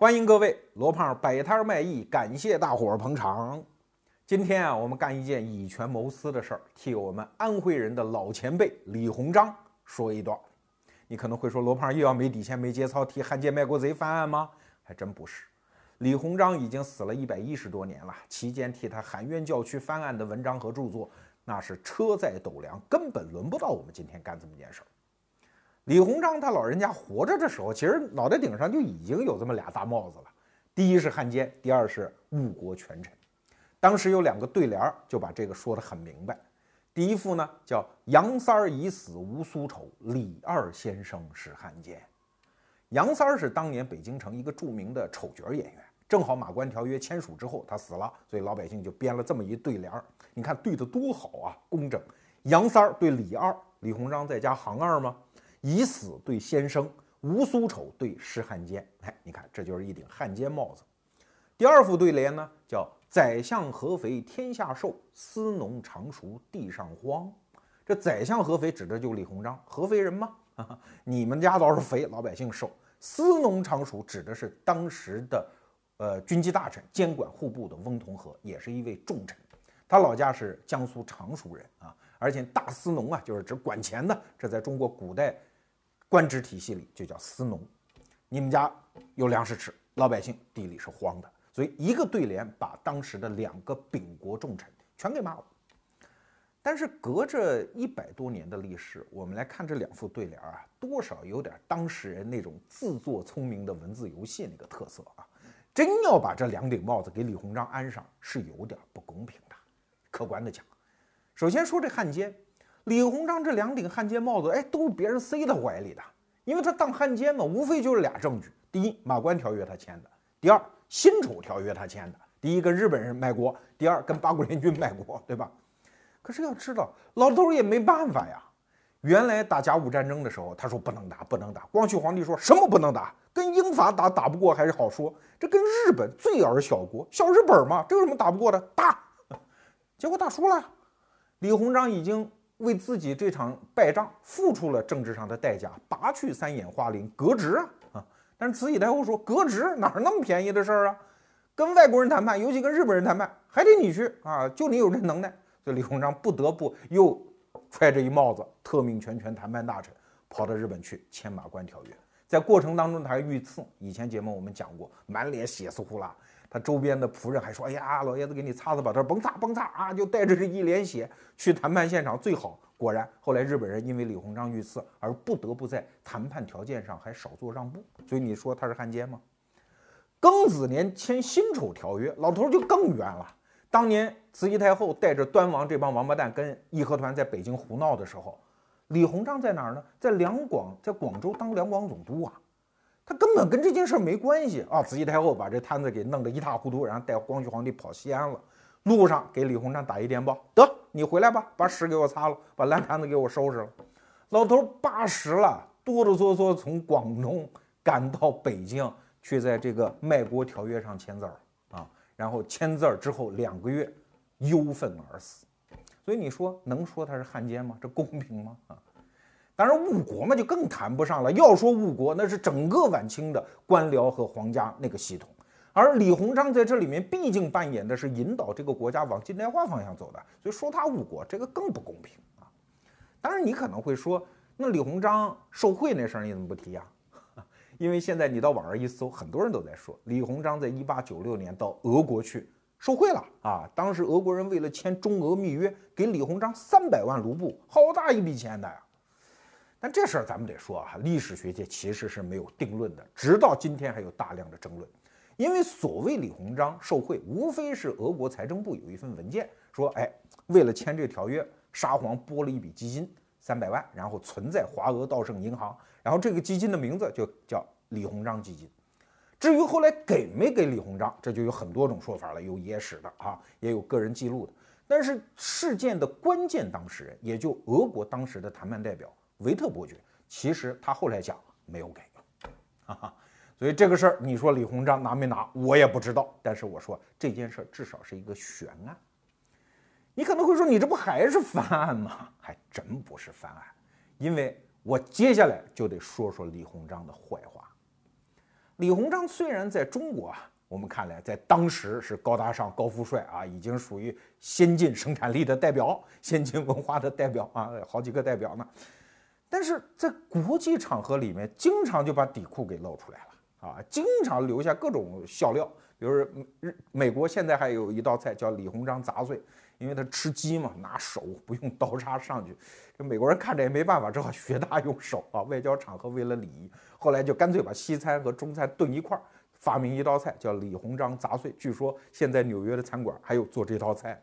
欢迎各位，罗胖摆摊卖艺，感谢大伙儿捧场。今天啊，我们干一件以权谋私的事儿，替我们安徽人的老前辈李鸿章说一段。你可能会说，罗胖又要没底线、没节操，替汉奸卖国贼翻案吗？还真不是。李鸿章已经死了一百一十多年了，期间替他喊冤叫屈、翻案的文章和著作，那是车载斗量，根本轮不到我们今天干这么件事儿。李鸿章他老人家活着的时候，其实脑袋顶上就已经有这么俩大帽子了。第一是汉奸，第二是误国权臣。当时有两个对联，就把这个说得很明白。第一副呢叫“杨三儿已死无苏丑，李二先生是汉奸”。杨三儿是当年北京城一个著名的丑角演员，正好马关条约签署之后他死了，所以老百姓就编了这么一对联儿。你看对的多好啊，工整。杨三儿对李二，李鸿章在家行二吗？以死对先生，无苏丑对施汉奸。哎，你看，这就是一顶汉奸帽子。第二副对联呢，叫“宰相合肥天下瘦，司农常熟地上荒”。这宰相合肥指的就是李鸿章，合肥人吗？你们家倒是肥，老百姓瘦。司农常熟指的是当时的呃军机大臣，监管户部的翁同龢，也是一位重臣。他老家是江苏常熟人啊，而且大司农啊，就是指管钱的。这在中国古代。官职体系里就叫司农，你们家有粮食吃，老百姓地里是荒的，所以一个对联把当时的两个秉国重臣全给骂了。但是隔着一百多年的历史，我们来看这两副对联啊，多少有点当事人那种自作聪明的文字游戏那个特色啊。真要把这两顶帽子给李鸿章安上，是有点不公平的。客观的讲，首先说这汉奸。李鸿章这两顶汉奸帽子，哎，都是别人塞他怀里的，因为他当汉奸嘛，无非就是俩证据：第一，马关条约他签的；第二，辛丑条约他签的。第一跟日本人卖国，第二跟八国联军卖国，对吧？可是要知道，老头也没办法呀。原来打甲午战争的时候，他说不能打，不能打。光绪皇帝说什么不能打？跟英法打打不过还是好说，这跟日本最儿小国，小日本嘛，这有什么打不过的？打！结果打输了，李鸿章已经。为自己这场败仗付出了政治上的代价，拔去三眼花翎，革职啊啊！但是慈禧太后说，革职哪那么便宜的事儿啊？跟外国人谈判，尤其跟日本人谈判，还得你去啊！就你有这能耐，所以李鸿章不得不又揣着一帽子特命全权谈判大臣，跑到日本去签马关条约。在过程当中，他还遇刺。以前节目我们讲过，满脸血丝呼啦。他周边的仆人还说：“哎呀，老爷子给你擦擦吧。”他说：“甭擦，甭擦啊！”就带着这一脸血去谈判现场最好。果然，后来日本人因为李鸿章遇刺而不得不在谈判条件上还少做让步。所以你说他是汉奸吗？庚子年签辛丑条约，老头就更冤了。当年慈禧太后带着端王这帮王八蛋跟义和团在北京胡闹的时候，李鸿章在哪儿呢？在两广，在广州当两广总督啊。他根本跟这件事没关系啊！慈禧太后把这摊子给弄得一塌糊涂，然后带光绪皇帝跑西安了。路上给李鸿章打一电报，得你回来吧，把屎给我擦了，把烂摊子给我收拾了。老头八十了，哆哆嗦嗦从广东赶到北京，去在这个卖国条约上签字儿啊。然后签字儿之后两个月，忧愤而死。所以你说能说他是汉奸吗？这公平吗？啊？当然，误国嘛就更谈不上了。要说误国，那是整个晚清的官僚和皇家那个系统。而李鸿章在这里面毕竟扮演的是引导这个国家往近代化方向走的，所以说他误国，这个更不公平啊。当然，你可能会说，那李鸿章受贿那事儿你怎么不提呀？因为现在你到网上一搜，很多人都在说李鸿章在一八九六年到俄国去受贿了啊。当时俄国人为了签中俄密约，给李鸿章三百万卢布，好大一笔钱的呀。但这事儿咱们得说啊，历史学界其实是没有定论的，直到今天还有大量的争论。因为所谓李鸿章受贿，无非是俄国财政部有一份文件说，哎，为了签这条约，沙皇拨了一笔基金三百万，然后存在华俄道盛银行，然后这个基金的名字就叫李鸿章基金。至于后来给没给李鸿章，这就有很多种说法了，有野史的啊，也有个人记录的。但是事件的关键当事人，也就俄国当时的谈判代表。维特伯爵其实他后来讲没有给，哈哈，所以这个事儿你说李鸿章拿没拿，我也不知道。但是我说这件事儿至少是一个悬案。你可能会说你这不还是翻案吗？还真不是翻案，因为我接下来就得说说李鸿章的坏话。李鸿章虽然在中国啊，我们看来在当时是高大上、高富帅啊，已经属于先进生产力的代表、先进文化的代表啊，好几个代表呢。但是在国际场合里面，经常就把底裤给露出来了啊，经常留下各种笑料。比如日美国现在还有一道菜叫李鸿章杂碎，因为他吃鸡嘛，拿手不用刀叉上去，这美国人看着也没办法，只好学他用手啊。外交场合为了礼仪，后来就干脆把西餐和中餐炖一块儿，发明一道菜叫李鸿章杂碎。据说现在纽约的餐馆还有做这道菜。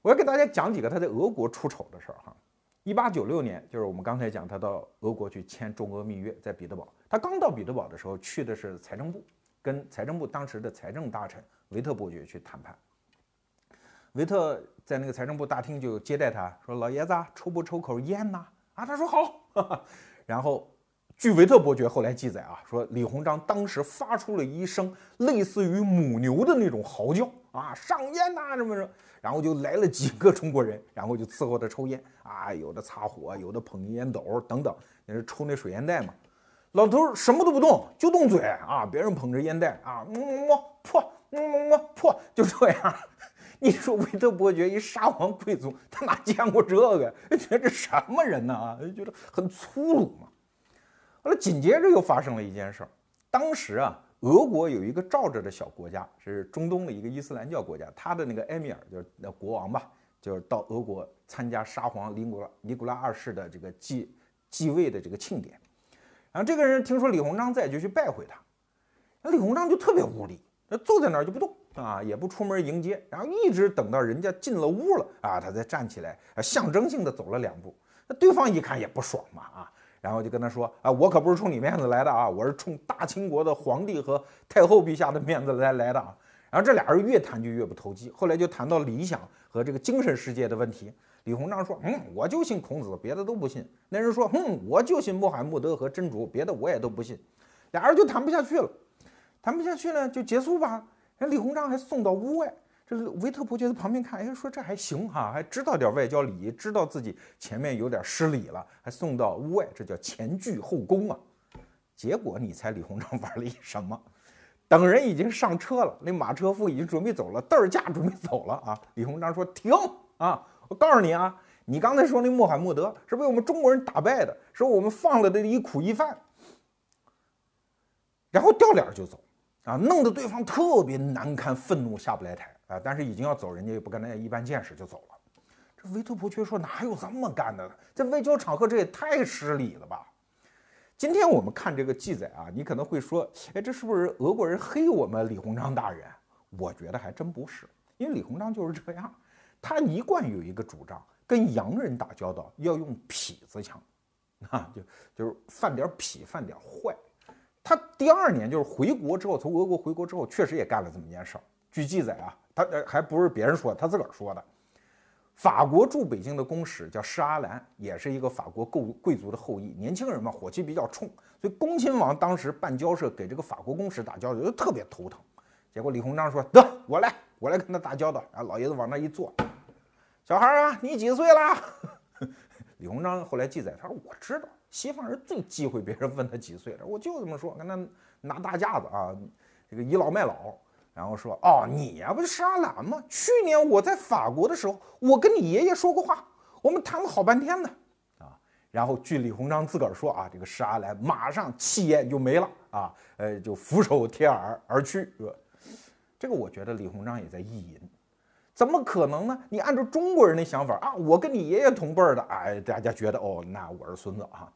我要给大家讲几个他在俄国出丑的事儿哈。一八九六年，就是我们刚才讲他到俄国去签中俄密约，在彼得堡。他刚到彼得堡的时候，去的是财政部。跟财政部当时的财政大臣维特伯爵去谈判，维特在那个财政部大厅就接待他说：“老爷子抽不抽口烟呐？”啊，他说好。然后，据维特伯爵后来记载啊，说李鸿章当时发出了一声类似于母牛的那种嚎叫啊，上烟呐什么什么，然后就来了几个中国人，然后就伺候他抽烟啊，有的擦火，有的捧烟斗等等，那是抽那水烟袋嘛。老头什么都不动，就动嘴啊！别人捧着烟袋啊，么么破，么么么破，就这样。你说维特伯爵一沙皇贵族，他哪见过这个？觉得这什么人呢？啊，觉得很粗鲁嘛。后来紧接着又发生了一件事儿。当时啊，俄国有一个罩着的小国家，是中东的一个伊斯兰教国家，他的那个埃米尔就是那国王吧，就是到俄国参加沙皇尼古拉尼古拉二世的这个继继位的这个庆典。然后这个人听说李鸿章在，就去拜会他。那李鸿章就特别无礼，那坐在那儿就不动啊，也不出门迎接，然后一直等到人家进了屋了啊，他才站起来，象征性的走了两步。那对方一看也不爽嘛啊，然后就跟他说啊，我可不是冲你面子来的啊，我是冲大清国的皇帝和太后陛下的面子来来的啊。然后这俩人越谈就越不投机，后来就谈到理想和这个精神世界的问题。李鸿章说：“嗯，我就信孔子，别的都不信。”那人说：“嗯，我就信穆罕默德和真主，别的我也都不信。”俩人就谈不下去了，谈不下去呢，就结束吧。人李鸿章还送到屋外，这维特伯爵在旁边看，哎，说这还行哈，还知道点外交礼仪，知道自己前面有点失礼了，还送到屋外，这叫前倨后恭啊。结果你猜李鸿章玩了一什么？等人已经上车了，那马车夫已经准备走了，凳儿架准备走了啊。李鸿章说：“停啊！”我告诉你啊，你刚才说那穆罕默德是被我们中国人打败的，是我们放了的一苦一犯，然后掉脸就走啊，弄得对方特别难堪，愤怒下不来台啊。但是已经要走，人家也不跟人家一般见识就走了。这维特伯爵说哪有这么干的？在外交场合这也太失礼了吧？今天我们看这个记载啊，你可能会说，哎，这是不是俄国人黑我们李鸿章大人？我觉得还真不是，因为李鸿章就是这样。他一贯有一个主张，跟洋人打交道要用痞子枪，啊，就就是犯点痞，犯点坏。他第二年就是回国之后，从俄国回国之后，确实也干了这么一件事儿。据记载啊，他呃还不是别人说，他自个儿说的。法国驻北京的公使叫施阿兰，也是一个法国贵贵族的后裔，年轻人嘛，火气比较冲，所以恭亲王当时办交涉，给这个法国公使打交道就特别头疼。结果李鸿章说：“得我来，我来跟他打交道。”然后老爷子往那一坐。小孩啊，你几岁了？李鸿章后来记载，他说：“我知道，西方人最忌讳别人问他几岁了，我就这么说，跟他拿大架子啊，这个倚老卖老。然后说：哦，你呀，不就是施阿兰吗？去年我在法国的时候，我跟你爷爷说过话，我们谈了好半天呢。啊，然后据李鸿章自个儿说啊，这个施阿兰马上气焰就没了啊，呃，就俯首帖耳而去。这个我觉得李鸿章也在意淫。怎么可能呢？你按照中国人的想法啊，我跟你爷爷同辈儿的，哎，大家觉得哦，那我是孙子啊。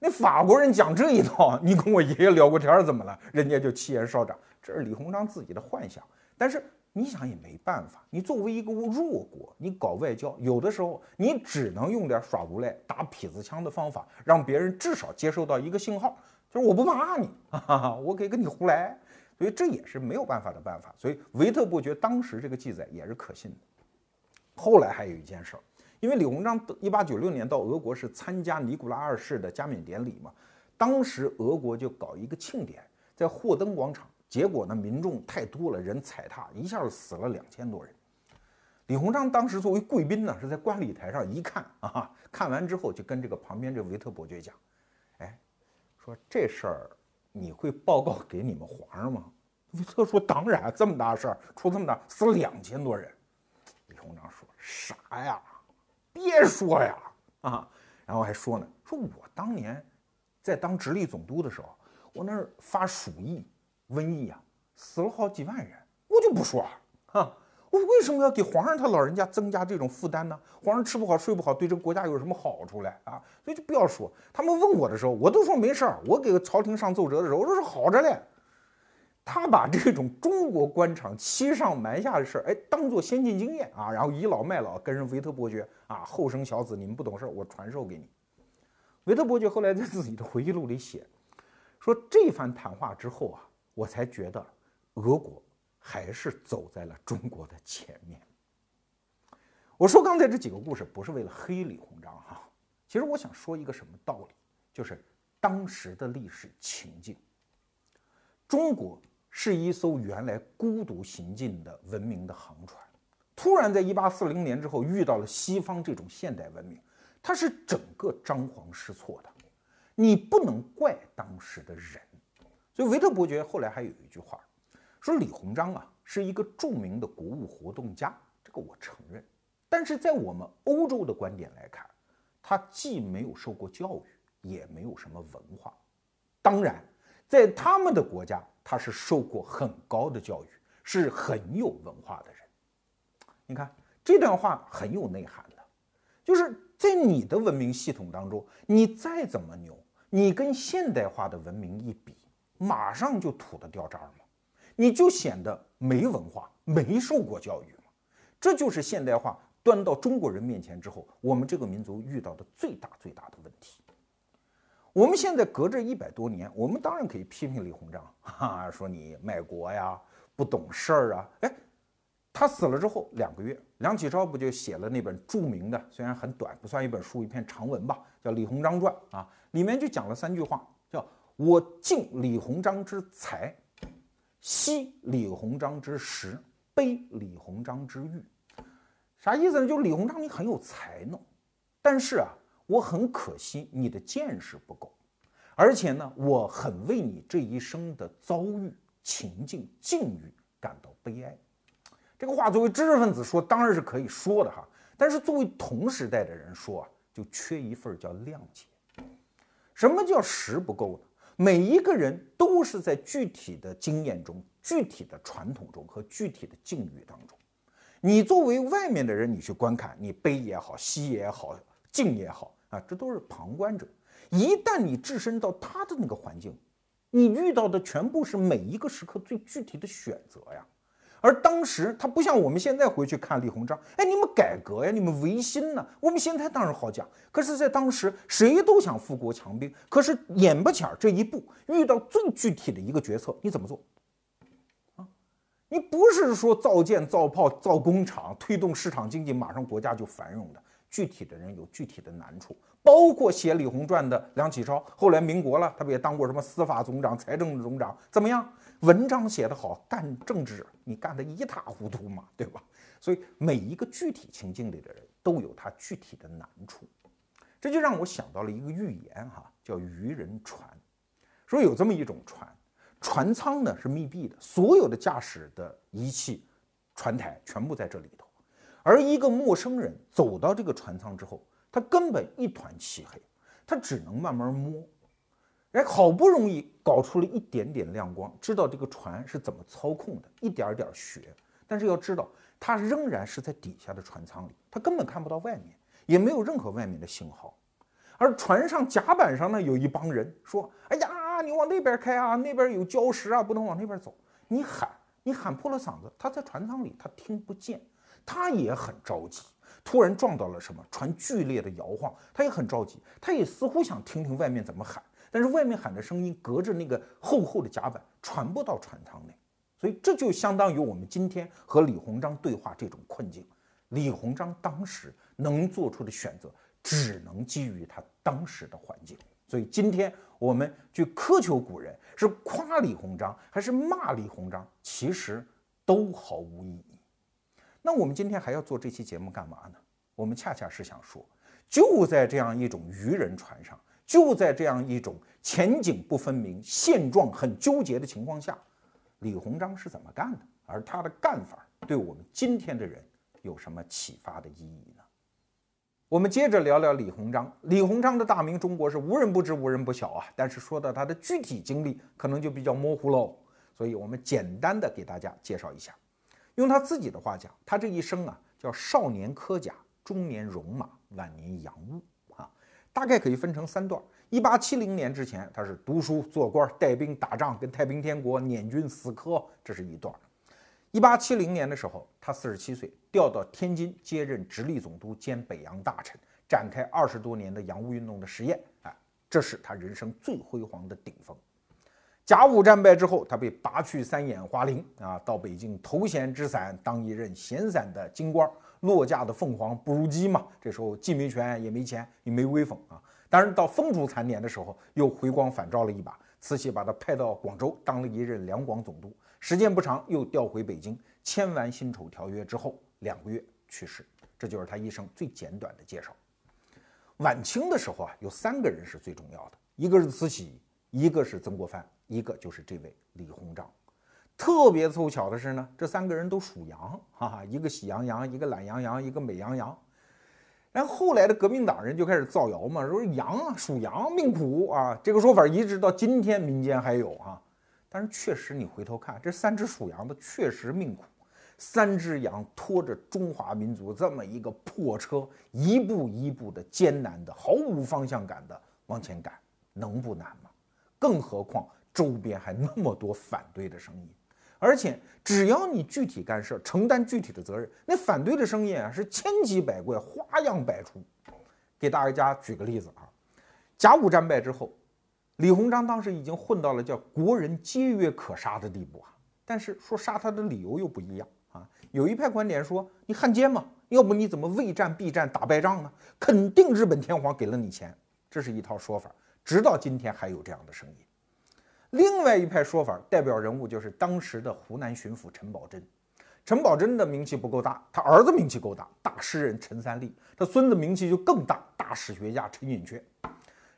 那法国人讲这一套，你跟我爷爷聊过天怎么了？人家就气焰稍长，这是李鸿章自己的幻想。但是你想也没办法，你作为一个弱国，你搞外交，有的时候你只能用点耍无赖、打痞子枪的方法，让别人至少接受到一个信号，就是我不怕你，哈哈，我可以跟你胡来。所以这也是没有办法的办法。所以维特伯爵当时这个记载也是可信的。后来还有一件事儿，因为李鸿章一八九六年到俄国是参加尼古拉二世的加冕典礼嘛，当时俄国就搞一个庆典，在霍登广场，结果呢民众太多了，人踩踏，一下死了两千多人。李鸿章当时作为贵宾呢，是在观礼台上一看啊，看完之后就跟这个旁边这维特伯爵讲，哎，说这事儿。你会报告给你们皇上吗？维特说：“当然，这么大事儿，出这么大，死两千多人。”李鸿章说：“啥呀？别说呀！啊！”然后还说呢：“说我当年在当直隶总督的时候，我那儿发鼠疫、瘟疫啊，死了好几万人，我就不说啊。”我为什么要给皇上他老人家增加这种负担呢？皇上吃不好睡不好，对这个国家有什么好处嘞啊？所以就不要说。他们问我的时候，我都说没事儿。我给朝廷上奏折的时候，我说是好着嘞。他把这种中国官场欺上瞒下的事儿，哎，当做先进经验啊，然后倚老卖老，跟人维特伯爵啊，后生小子，你们不懂事儿，我传授给你。维特伯爵后来在自己的回忆录里写，说这番谈话之后啊，我才觉得俄国。还是走在了中国的前面。我说刚才这几个故事不是为了黑李鸿章哈，其实我想说一个什么道理，就是当时的历史情境。中国是一艘原来孤独行进的文明的航船，突然在一八四零年之后遇到了西方这种现代文明，它是整个张皇失措的。你不能怪当时的人，所以维特伯爵后来还有一句话。说李鸿章啊是一个著名的国务活动家，这个我承认。但是在我们欧洲的观点来看，他既没有受过教育，也没有什么文化。当然，在他们的国家，他是受过很高的教育，是很有文化的人。你看这段话很有内涵的，就是在你的文明系统当中，你再怎么牛，你跟现代化的文明一比，马上就土的掉渣儿嘛。你就显得没文化、没受过教育嘛？这就是现代化端到中国人面前之后，我们这个民族遇到的最大最大的问题。我们现在隔着一百多年，我们当然可以批评李鸿章，哈，说你卖国呀，不懂事儿啊。哎，他死了之后两个月，梁启超不就写了那本著名的，虽然很短，不算一本书，一篇长文吧，叫《李鸿章传》啊，里面就讲了三句话，叫我敬李鸿章之才。惜李鸿章之识，悲李鸿章之欲，啥意思呢？就李鸿章你很有才能，但是啊，我很可惜你的见识不够，而且呢，我很为你这一生的遭遇、情境、境遇感到悲哀。这个话作为知识分子说当然是可以说的哈，但是作为同时代的人说啊，就缺一份叫谅解。什么叫识不够呢？每一个人都是在具体的经验中、具体的传统中和具体的境遇当中。你作为外面的人，你去观看，你悲也好，喜也好，静也好啊，这都是旁观者。一旦你置身到他的那个环境，你遇到的全部是每一个时刻最具体的选择呀。而当时他不像我们现在回去看李鸿章，哎，你们改革呀，你们维新呢？我们现在当然好讲，可是，在当时谁都想富国强兵，可是眼巴前这一步遇到最具体的一个决策，你怎么做？啊，你不是说造舰、造炮、造工厂，推动市场经济，马上国家就繁荣的。具体的人有具体的难处，包括写《李鸿传》的梁启超，后来民国了，他不也当过什么司法总长、财政总长？怎么样？文章写得好，干政治你干得一塌糊涂嘛，对吧？所以每一个具体情境里的人都有他具体的难处，这就让我想到了一个寓言哈，叫渔人船。说有这么一种船，船舱呢是密闭的，所有的驾驶的仪器、船台全部在这里头。而一个陌生人走到这个船舱之后，他根本一团漆黑，他只能慢慢摸，哎，好不容易搞出了一点点亮光，知道这个船是怎么操控的，一点点学。但是要知道，他仍然是在底下的船舱里，他根本看不到外面，也没有任何外面的信号。而船上甲板上呢，有一帮人说：“哎呀，你往那边开啊，那边有礁石啊，不能往那边走。”你喊，你喊破了嗓子，他在船舱里，他听不见。他也很着急，突然撞到了什么，船剧烈的摇晃，他也很着急，他也似乎想听听外面怎么喊，但是外面喊的声音隔着那个厚厚的甲板传不到船舱内，所以这就相当于我们今天和李鸿章对话这种困境。李鸿章当时能做出的选择，只能基于他当时的环境。所以今天我们去苛求古人，是夸李鸿章还是骂李鸿章，其实都毫无意义。那我们今天还要做这期节目干嘛呢？我们恰恰是想说，就在这样一种渔人船上，就在这样一种前景不分明、现状很纠结的情况下，李鸿章是怎么干的？而他的干法对我们今天的人有什么启发的意义呢？我们接着聊聊李鸿章。李鸿章的大名，中国是无人不知、无人不晓啊。但是说到他的具体经历，可能就比较模糊喽。所以我们简单的给大家介绍一下。用他自己的话讲，他这一生啊，叫少年科甲，中年戎马，晚年洋务。大概可以分成三段。一八七零年之前，他是读书、做官、带兵打仗，跟太平天国捻军死磕，这是一段。一八七零年的时候，他四十七岁，调到天津接任直隶总督兼北洋大臣，展开二十多年的洋务运动的实验。哎，这是他人生最辉煌的顶峰。甲午战败之后，他被拔去三眼花翎啊，到北京头衔之散，当一任闲散的京官。落架的凤凰不如鸡嘛，这时候既没权也没钱也没威风啊。当然，到风烛残年的时候，又回光返照了一把，慈禧把他派到广州当了一任两广总督。时间不长，又调回北京，签完辛丑条约之后，两个月去世。这就是他一生最简短的介绍。晚清的时候啊，有三个人是最重要的，一个是慈禧，一个是曾国藩，一个就是这位李鸿章。特别凑巧的是呢，这三个人都属羊，哈哈，一个喜羊羊，一个懒羊羊，一个美羊羊。然后后来的革命党人就开始造谣嘛，说羊啊属羊命苦啊，这个说法一直到今天民间还有啊。但是确实，你回头看，这三只属羊的确实命苦。三只羊拖着中华民族这么一个破车，一步一步的艰难的、毫无方向感的往前赶，能不难吗？更何况周边还那么多反对的声音，而且只要你具体干事，承担具体的责任，那反对的声音啊是千奇百怪、花样百出。给大家举个例子啊，甲午战败之后。李鸿章当时已经混到了叫国人皆曰可杀的地步啊，但是说杀他的理由又不一样啊。有一派观点说你汉奸嘛，要不你怎么畏战避战打败仗呢？肯定日本天皇给了你钱，这是一套说法，直到今天还有这样的声音。另外一派说法代表人物就是当时的湖南巡抚陈宝箴，陈宝箴的名气不够大，他儿子名气够大，大诗人陈三立，他孙子名气就更大，大史学家陈寅恪。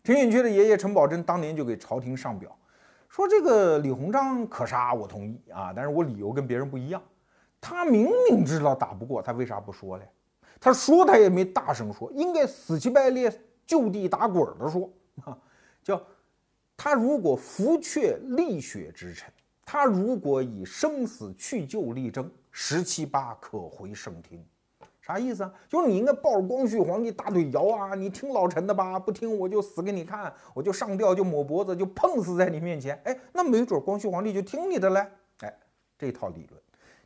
陈寅恪的爷爷陈宝箴当年就给朝廷上表，说这个李鸿章可杀，我同意啊，但是我理由跟别人不一样。他明明知道打不过，他为啥不说嘞？他说他也没大声说，应该死乞白赖就地打滚的说啊，叫 他如果扶阙立雪之臣，他如果以生死去救力争，十七八可回圣听。啥意思啊？就是你应该抱着光绪皇帝大腿摇啊！你听老臣的吧，不听我就死给你看，我就上吊就抹脖子就碰死在你面前。哎，那没准光绪皇帝就听你的嘞。哎，这套理论，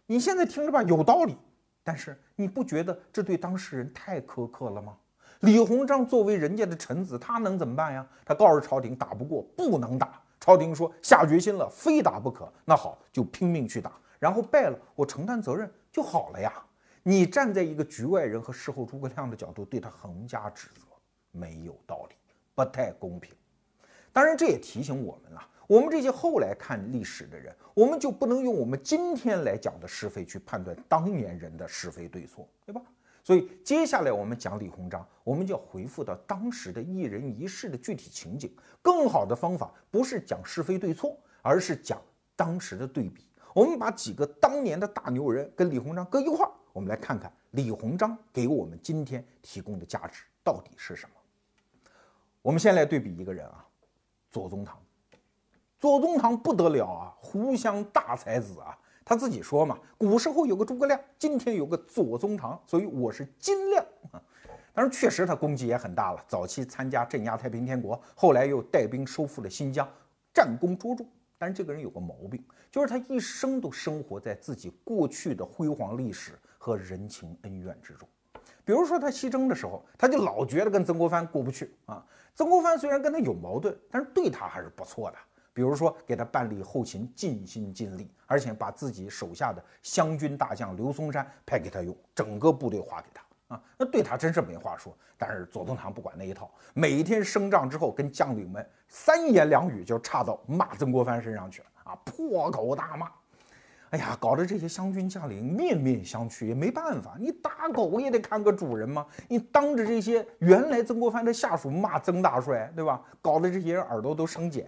你现在听着吧，有道理。但是你不觉得这对当事人太苛刻了吗？李鸿章作为人家的臣子，他能怎么办呀？他告诉朝廷打不过不能打，朝廷说下决心了，非打不可。那好，就拼命去打，然后败了我承担责任就好了呀。你站在一个局外人和事后诸葛亮的角度对他横加指责，没有道理，不太公平。当然，这也提醒我们了，我们这些后来看历史的人，我们就不能用我们今天来讲的是非去判断当年人的是非对错，对吧？所以接下来我们讲李鸿章，我们就要回复到当时的一人一事的具体情景。更好的方法不是讲是非对错，而是讲当时的对比。我们把几个当年的大牛人跟李鸿章搁一块儿。我们来看看李鸿章给我们今天提供的价值到底是什么。我们先来对比一个人啊，左宗棠。左宗棠不得了啊，湖湘大才子啊。他自己说嘛，古时候有个诸葛亮，今天有个左宗棠，所以我是金亮啊。当然，确实他功绩也很大了。早期参加镇压太平天国，后来又带兵收复了新疆，战功卓著。但是这个人有个毛病，就是他一生都生活在自己过去的辉煌历史。和人情恩怨之中，比如说他西征的时候，他就老觉得跟曾国藩过不去啊。曾国藩虽然跟他有矛盾，但是对他还是不错的。比如说给他办理后勤，尽心尽力，而且把自己手下的湘军大将刘松山派给他用，整个部队划给他啊。那对他真是没话说。但是左宗棠不管那一套，每天升帐之后跟将领们三言两语就差到骂曾国藩身上去了啊，破口大骂。哎呀，搞得这些湘军将领面面相觑，也没办法，你打狗也得看个主人嘛。你当着这些原来曾国藩的下属骂曾大帅，对吧？搞得这些人耳朵都生茧。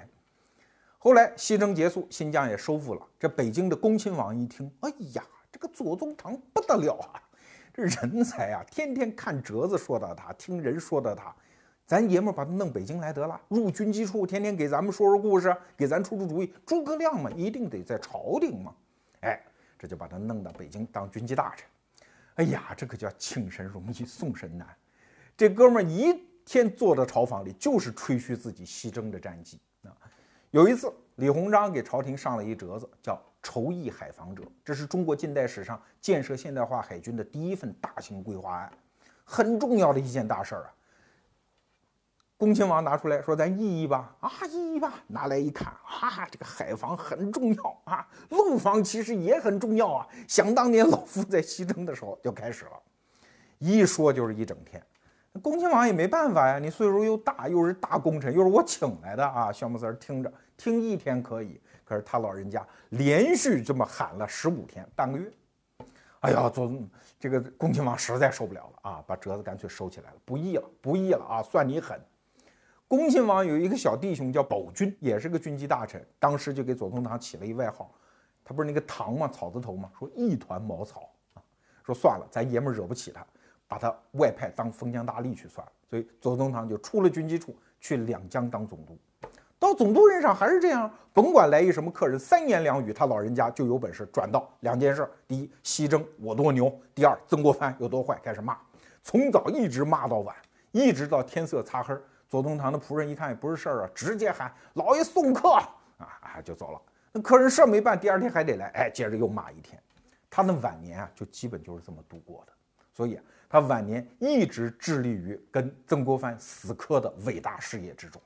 后来西征结束，新疆也收复了。这北京的恭亲王一听，哎呀，这个左宗棠不得了啊，这人才啊，天天看折子说的他，听人说的他。咱爷们把他弄北京来得了，入军机处，天天给咱们说说故事，给咱出出主意。诸葛亮嘛，一定得在朝廷嘛。哎，这就把他弄到北京当军机大臣。哎呀，这可叫请神容易送神难。这哥们一天坐在朝房里，就是吹嘘自己西征的战绩。有一次，李鸿章给朝廷上了一折子，叫《筹议海防折》，这是中国近代史上建设现代化海军的第一份大型规划案，很重要的一件大事儿啊。恭亲王拿出来说：“咱议议吧，啊，议议吧。”拿来一看，啊，这个海防很重要啊，陆防其实也很重要啊。想当年老夫在西征的时候就开始了，一说就是一整天。恭亲王也没办法呀，你岁数又大，又是大功臣，又是我请来的啊。小木三听着，听一天可以，可是他老人家连续这么喊了十五天，半个月。哎呀，做这个恭亲王实在受不了了啊，把折子干脆收起来了，不议了，不议了啊，算你狠。恭亲王有一个小弟兄叫宝军，也是个军机大臣，当时就给左宗棠起了一外号，他不是那个唐吗？草字头吗？说一团茅草啊，说算了，咱爷们惹不起他，把他外派当封疆大吏去算了。所以左宗棠就出了军机处，去两江当总督。到总督任上还是这样，甭管来一什么客人，三言两语他老人家就有本事转到两件事：第一，西征我多牛；第二，曾国藩有多坏，开始骂，从早一直骂到晚，一直到天色擦黑。左宗棠的仆人一看也不是事儿啊，直接喊老爷送客啊啊就走了。那客人事儿没办，第二天还得来，哎，接着又骂一天。他的晚年啊，就基本就是这么度过的。所以他晚年一直致力于跟曾国藩死磕的伟大事业之中。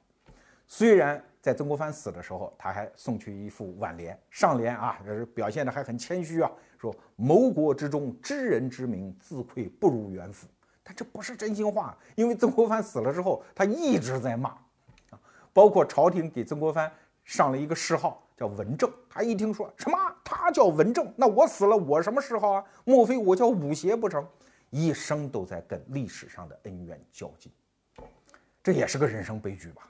虽然在曾国藩死的时候，他还送去一副挽联，上联啊，这是表现的还很谦虚啊，说谋国之中，知人之明，自愧不如元辅。但这不是真心话，因为曾国藩死了之后，他一直在骂，啊，包括朝廷给曾国藩上了一个谥号叫文正，他一听说什么他叫文正，那我死了我什么谥号啊？莫非我叫武协不成？一生都在跟历史上的恩怨较劲，这也是个人生悲剧吧？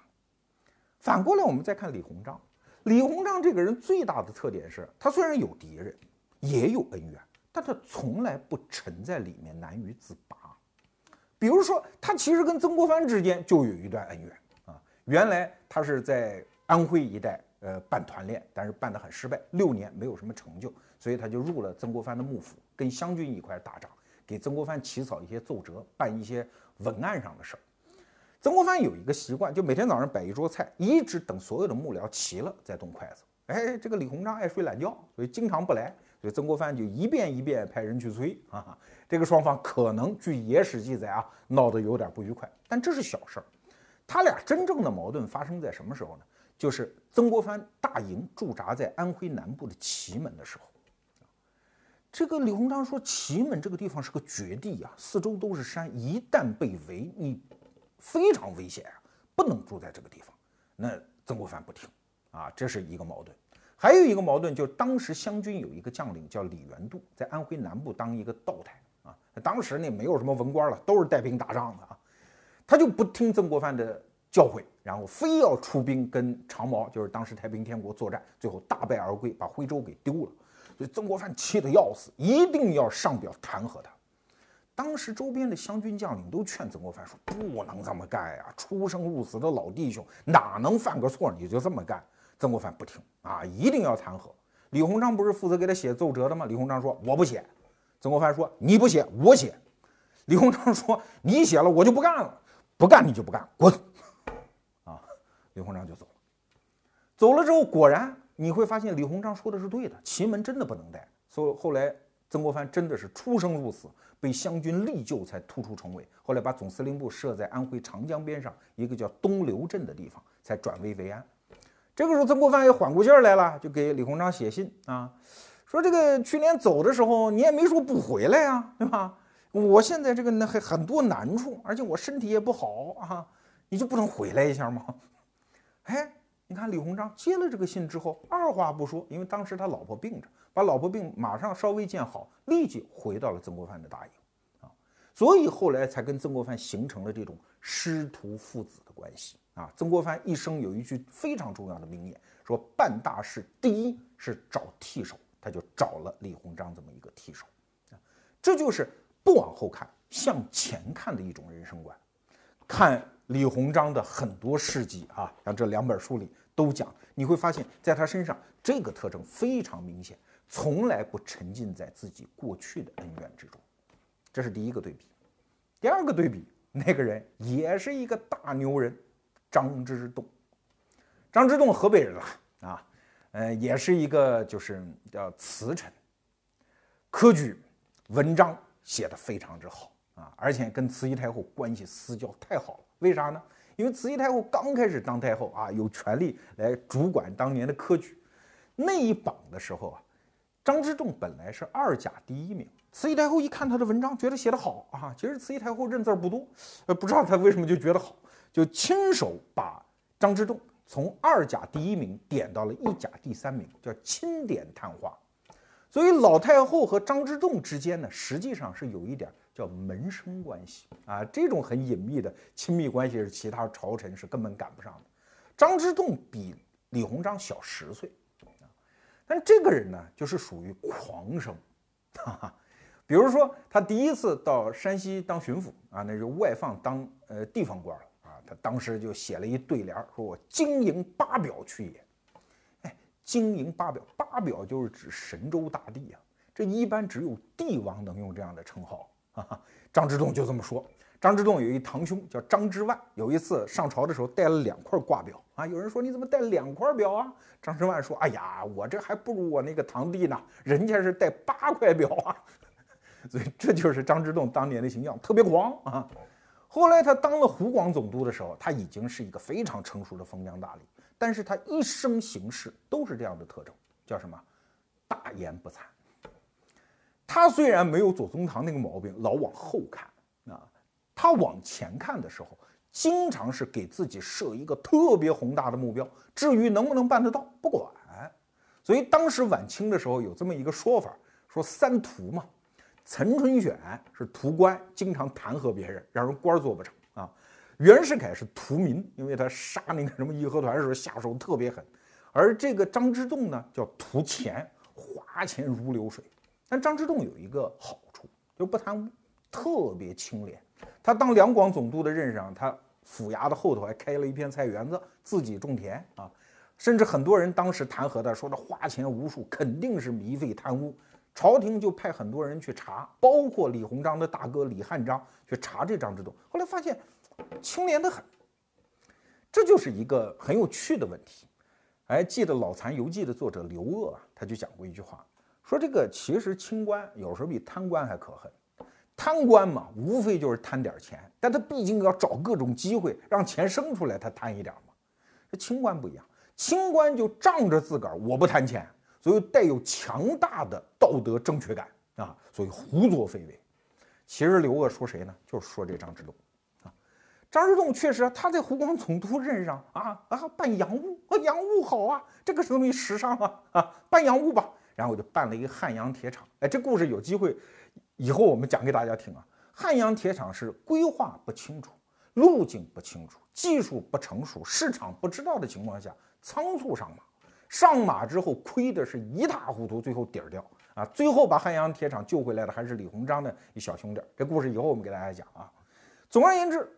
反过来我们再看李鸿章，李鸿章这个人最大的特点是他虽然有敌人，也有恩怨，但他从来不沉在里面难于自拔。比如说，他其实跟曾国藩之间就有一段恩怨啊。原来他是在安徽一带，呃，办团练，但是办得很失败，六年没有什么成就，所以他就入了曾国藩的幕府，跟湘军一块打仗，给曾国藩起草一些奏折，办一些文案上的事儿。曾国藩有一个习惯，就每天早上摆一桌菜，一直等所有的幕僚齐了再动筷子。哎，这个李鸿章爱睡懒觉，所以经常不来。所以曾国藩就一遍一遍派人去催啊，这个双方可能据野史记载啊，闹得有点不愉快，但这是小事儿。他俩真正的矛盾发生在什么时候呢？就是曾国藩大营驻扎在安徽南部的祁门的时候。这个李鸿章说，祁门这个地方是个绝地啊，四周都是山，一旦被围，你非常危险啊，不能住在这个地方。那曾国藩不听啊，这是一个矛盾。还有一个矛盾，就是当时湘军有一个将领叫李元度，在安徽南部当一个道台啊。当时呢，没有什么文官了，都是带兵打仗的啊。他就不听曾国藩的教诲，然后非要出兵跟长毛，就是当时太平天国作战，最后大败而归，把徽州给丢了。所以曾国藩气得要死，一定要上表弹劾他。当时周边的湘军将领都劝曾国藩说：“不能这么干呀，出生入死的老弟兄哪能犯个错你就这么干？”曾国藩不听啊，一定要弹劾。李鸿章不是负责给他写奏折的吗？李鸿章说我不写。曾国藩说你不写，我写。李鸿章说你写了，我就不干了。不干你就不干，滚！啊，李鸿章就走了。走了之后，果然你会发现李鸿章说的是对的，祁门真的不能待。所以后来曾国藩真的是出生入死，被湘军力救才突出重围。后来把总司令部设在安徽长江边上一个叫东流镇的地方，才转危为安。这个时候，曾国藩也缓过劲儿来了，就给李鸿章写信啊，说这个去年走的时候，你也没说不回来呀，对吧？我现在这个那还很多难处，而且我身体也不好啊，你就不能回来一下吗？哎，你看李鸿章接了这个信之后，二话不说，因为当时他老婆病着，把老婆病马上稍微见好，立即回到了曾国藩的大营，啊，所以后来才跟曾国藩形成了这种师徒父子的关系啊。曾国藩一生有一句非常重要的名言，说办大事第一是找替手，他就找了李鸿章这么一个替手，啊，这就是不往后看，向前看的一种人生观，看。李鸿章的很多事迹啊，像这两本书里都讲，你会发现在他身上这个特征非常明显，从来不沉浸在自己过去的恩怨之中，这是第一个对比。第二个对比，那个人也是一个大牛人，张之洞。张之洞河北人了啊，呃，也是一个就是叫词臣，科举文章写的非常之好啊，而且跟慈禧太后关系私交太好了。为啥呢？因为慈禧太后刚开始当太后啊，有权利来主管当年的科举。那一榜的时候啊，张之洞本来是二甲第一名。慈禧太后一看他的文章，觉得写得好啊。其实慈禧太后认字不多，呃，不知道他为什么就觉得好，就亲手把张之洞从二甲第一名点到了一甲第三名，叫钦点探花。所以老太后和张之洞之间呢，实际上是有一点。叫门生关系啊，这种很隐秘的亲密关系是其他朝臣是根本赶不上的。张之洞比李鸿章小十岁啊，但这个人呢，就是属于狂生，哈哈。比如说他第一次到山西当巡抚啊，那就外放当呃地方官了啊，他当时就写了一对联，说我经营八表去也。哎，经营八表，八表就是指神州大地啊，这一般只有帝王能用这样的称号。啊，张之洞就这么说。张之洞有一堂兄叫张之万，有一次上朝的时候带了两块挂表啊。有人说你怎么带两块表啊？张之万说：“哎呀，我这还不如我那个堂弟呢，人家是带八块表啊。”所以这就是张之洞当年的形象，特别狂啊。后来他当了湖广总督的时候，他已经是一个非常成熟的封疆大吏，但是他一生行事都是这样的特征，叫什么？大言不惭。他虽然没有左宗棠那个毛病，老往后看啊，他往前看的时候，经常是给自己设一个特别宏大的目标。至于能不能办得到，不管。所以当时晚清的时候有这么一个说法，说三屠嘛，岑春选是屠官，经常弹劾别人，让人官做不成啊。袁世凯是屠民，因为他杀那个什么义和团时候下手特别狠。而这个张之洞呢，叫屠钱，花钱如流水。但张之洞有一个好处，就不贪污，特别清廉。他当两广总督的任上，他府衙的后头还开了一片菜园子，自己种田啊。甚至很多人当时弹劾他，说他花钱无数，肯定是糜费贪污。朝廷就派很多人去查，包括李鸿章的大哥李汉章去查这张之洞。后来发现清廉得很，这就是一个很有趣的问题。哎，记得《老残游记》的作者刘鹗啊，他就讲过一句话。说这个其实清官有时候比贪官还可恨，贪官嘛，无非就是贪点钱，但他毕竟要找各种机会让钱生出来，他贪一点嘛。这清官不一样，清官就仗着自个儿我不贪钱，所以带有强大的道德正确感啊，所以胡作非为。其实刘鹗说谁呢？就是说这张之洞啊。张之洞确实他在湖广总督任上啊啊办洋务啊洋务好啊，这个东西时尚啊啊办洋务吧。然后我就办了一个汉阳铁厂，哎，这故事有机会以后我们讲给大家听啊。汉阳铁厂是规划不清楚，路径不清楚，技术不成熟，市场不知道的情况下，仓促上马，上马之后亏的是一塌糊涂，最后底儿掉啊。最后把汉阳铁厂救回来的还是李鸿章的一小兄弟。这故事以后我们给大家讲啊。总而言之，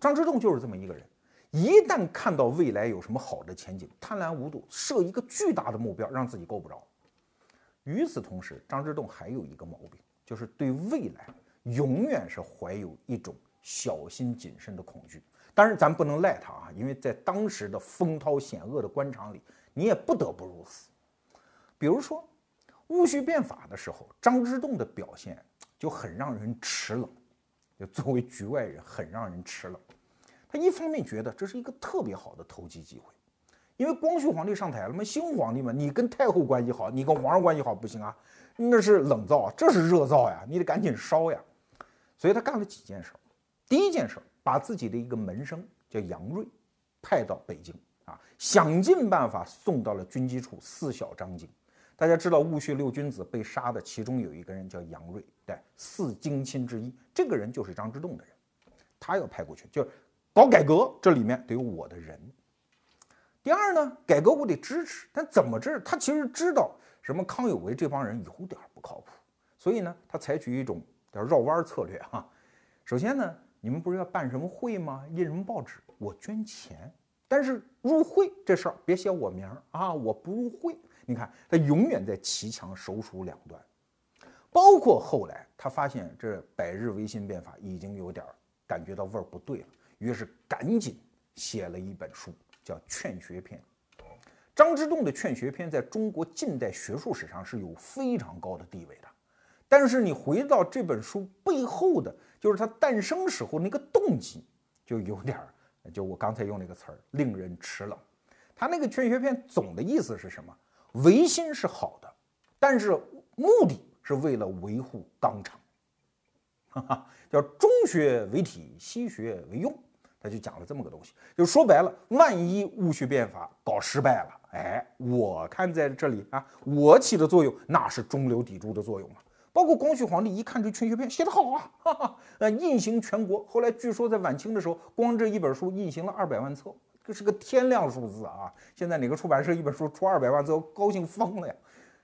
张之洞就是这么一个人，一旦看到未来有什么好的前景，贪婪无度，设一个巨大的目标，让自己够不着。与此同时，张之洞还有一个毛病，就是对未来永远是怀有一种小心谨慎的恐惧。当然，咱不能赖他啊，因为在当时的风涛险恶的官场里，你也不得不如此。比如说，戊戌变法的时候，张之洞的表现就很让人齿冷，就作为局外人很让人齿冷。他一方面觉得这是一个特别好的投机机会。因为光绪皇帝上台了嘛，新皇帝嘛，你跟太后关系好，你跟皇上关系好不行啊，那是冷灶，这是热灶呀，你得赶紧烧呀。所以他干了几件事。第一件事，把自己的一个门生叫杨锐派到北京啊，想尽办法送到了军机处四小张京。大家知道戊戌六君子被杀的，其中有一个人叫杨锐，对，四京亲之一。这个人就是张之洞的人，他要派过去，就是搞改革，这里面得有我的人。第二呢，改革我得支持，但怎么支？他其实知道什么康有为这帮人有点不靠谱，所以呢，他采取一种叫绕弯策略哈。首先呢，你们不是要办什么会吗？印什么报纸？我捐钱，但是入会这事儿别写我名儿啊，我不入会。你看，他永远在骑墙手鼠两端，包括后来他发现这百日维新变法已经有点感觉到味儿不对了，于是赶紧写了一本书，叫《劝学篇》。张之洞的《劝学篇》在中国近代学术史上是有非常高的地位的，但是你回到这本书背后的，就是它诞生时候那个动机，就有点儿，就我刚才用那个词儿，令人齿冷。他那个《劝学篇》总的意思是什么？维新是好的，但是目的是为了维护纲常，哈哈，叫中学为体，西学为用，他就讲了这么个东西。就说白了，万一戊戌变法搞失败了，哎，我看在这里啊，我起的作用那是中流砥柱的作用啊。包括光绪皇帝一看这劝学篇写得好啊，哈哈，呃，印行全国。后来据说在晚清的时候，光这一本书印行了二百万册。这是个天量数字啊！现在哪个出版社一本书出二百万字，高兴疯了呀！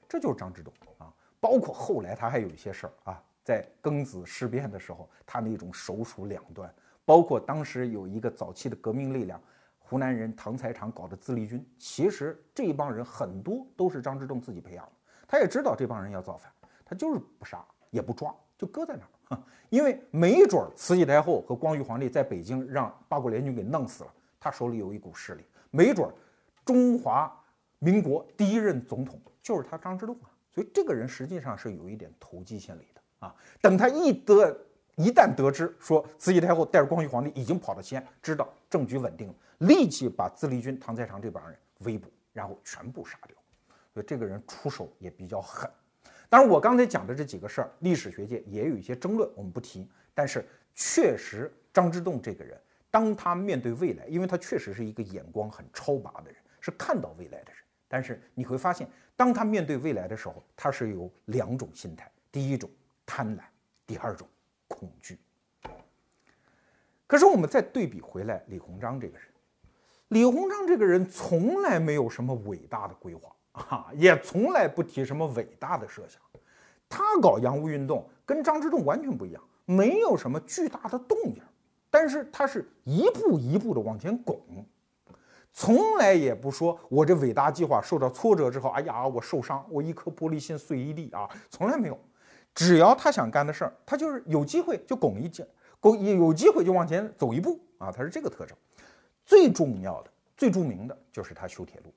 这就是张之洞啊。包括后来他还有一些事儿啊，在庚子事变的时候，他那种手鼠两端，包括当时有一个早期的革命力量，湖南人唐才常搞的自立军，其实这帮人很多都是张之洞自己培养的。他也知道这帮人要造反，他就是不杀也不抓，就搁在那儿，因为没准慈禧太后和光绪皇帝在北京让八国联军给弄死了。他手里有一股势力，没准中华民国第一任总统就是他张之洞啊，所以这个人实际上是有一点投机心理的啊。等他一得一旦得知说慈禧太后带着光绪皇帝已经跑到西安，知道政局稳定了，立即把自立军唐才常这帮人围捕，然后全部杀掉。所以这个人出手也比较狠。当然，我刚才讲的这几个事儿，历史学界也有一些争论，我们不提。但是确实，张之洞这个人。当他面对未来，因为他确实是一个眼光很超拔的人，是看到未来的人。但是你会发现，当他面对未来的时候，他是有两种心态：第一种贪婪，第二种恐惧。可是我们再对比回来，李鸿章这个人，李鸿章这个人从来没有什么伟大的规划 啊，也从来不提什么伟大的设想。他搞洋务运动跟张之洞完全不一样，没有什么巨大的动静。但是他是一步一步的往前拱，从来也不说我这伟大计划受到挫折之后，哎呀，我受伤，我一颗玻璃心碎一地啊，从来没有。只要他想干的事儿，他就是有机会就拱一进，拱有机会就往前走一步啊，他是这个特征。最重要的、最著名的就是他修铁路。